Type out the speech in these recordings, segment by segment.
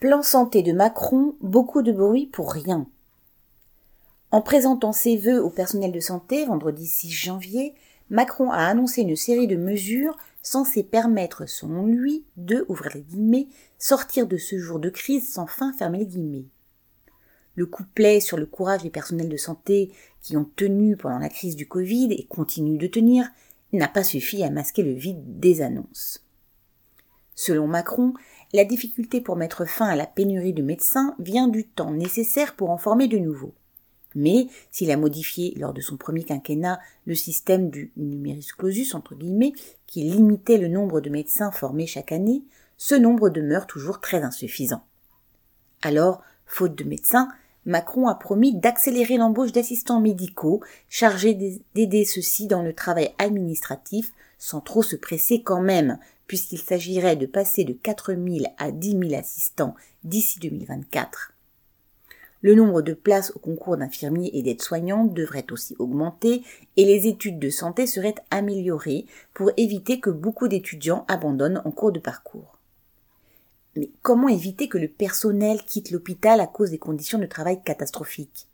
Plan santé de Macron, beaucoup de bruit pour rien. En présentant ses vœux au personnel de santé vendredi 6 janvier, Macron a annoncé une série de mesures censées permettre, selon lui, de, ouvrir les guillemets, sortir de ce jour de crise sans fin fermer les guillemets. Le couplet sur le courage des personnels de santé qui ont tenu pendant la crise du Covid et continuent de tenir n'a pas suffi à masquer le vide des annonces. Selon Macron, la difficulté pour mettre fin à la pénurie de médecins vient du temps nécessaire pour en former de nouveaux. Mais s'il a modifié lors de son premier quinquennat le système du numerus clausus entre guillemets qui limitait le nombre de médecins formés chaque année, ce nombre demeure toujours très insuffisant. Alors, faute de médecins, Macron a promis d'accélérer l'embauche d'assistants médicaux chargés d'aider ceux-ci dans le travail administratif sans trop se presser quand même, puisqu'il s'agirait de passer de 4 000 à 10 000 assistants d'ici 2024. Le nombre de places au concours d'infirmiers et d'aides-soignantes devrait aussi augmenter et les études de santé seraient améliorées pour éviter que beaucoup d'étudiants abandonnent en cours de parcours. Mais comment éviter que le personnel quitte l'hôpital à cause des conditions de travail catastrophiques?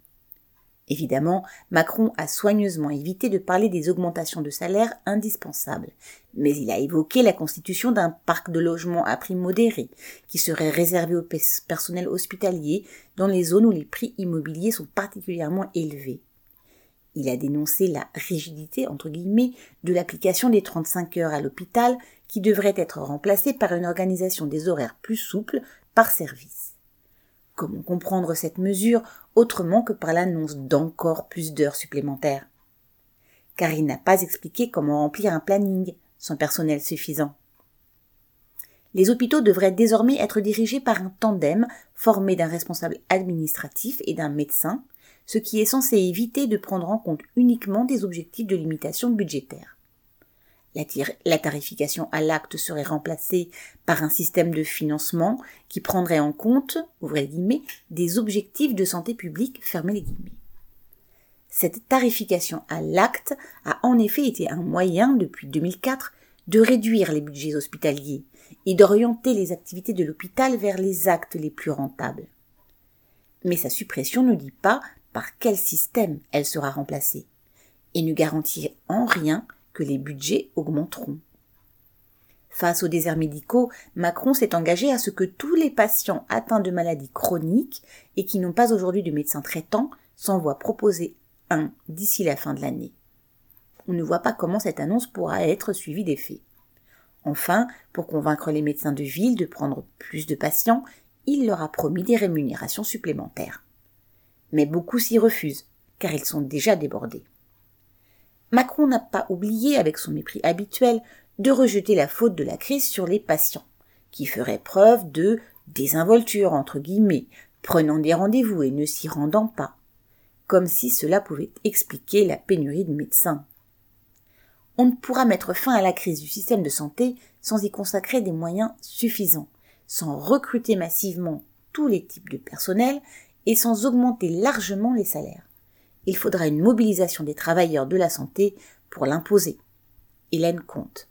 Évidemment, Macron a soigneusement évité de parler des augmentations de salaire indispensables, mais il a évoqué la constitution d'un parc de logements à prix modéré, qui serait réservé au personnel hospitalier dans les zones où les prix immobiliers sont particulièrement élevés. Il a dénoncé la rigidité, entre guillemets, de l'application des 35 heures à l'hôpital, qui devrait être remplacée par une organisation des horaires plus souples par service. Comment comprendre cette mesure autrement que par l'annonce d'encore plus d'heures supplémentaires? Car il n'a pas expliqué comment remplir un planning sans personnel suffisant. Les hôpitaux devraient désormais être dirigés par un tandem formé d'un responsable administratif et d'un médecin, ce qui est censé éviter de prendre en compte uniquement des objectifs de limitation budgétaire. La, tarification à l'acte serait remplacée par un système de financement qui prendrait en compte, ouvrez guillemets, des objectifs de santé publique, les guillemets. Cette tarification à l'acte a en effet été un moyen, depuis 2004, de réduire les budgets hospitaliers et d'orienter les activités de l'hôpital vers les actes les plus rentables. Mais sa suppression ne dit pas par quel système elle sera remplacée et ne garantit en rien que les budgets augmenteront. Face aux déserts médicaux, Macron s'est engagé à ce que tous les patients atteints de maladies chroniques et qui n'ont pas aujourd'hui de médecin traitant s'en voient proposer un d'ici la fin de l'année. On ne voit pas comment cette annonce pourra être suivie d'effet. Enfin, pour convaincre les médecins de ville de prendre plus de patients, il leur a promis des rémunérations supplémentaires. Mais beaucoup s'y refusent, car ils sont déjà débordés. Macron n'a pas oublié, avec son mépris habituel, de rejeter la faute de la crise sur les patients, qui feraient preuve de désinvolture, entre guillemets, prenant des rendez-vous et ne s'y rendant pas, comme si cela pouvait expliquer la pénurie de médecins. On ne pourra mettre fin à la crise du système de santé sans y consacrer des moyens suffisants, sans recruter massivement tous les types de personnel et sans augmenter largement les salaires il faudra une mobilisation des travailleurs de la santé pour l'imposer. Hélène Comte.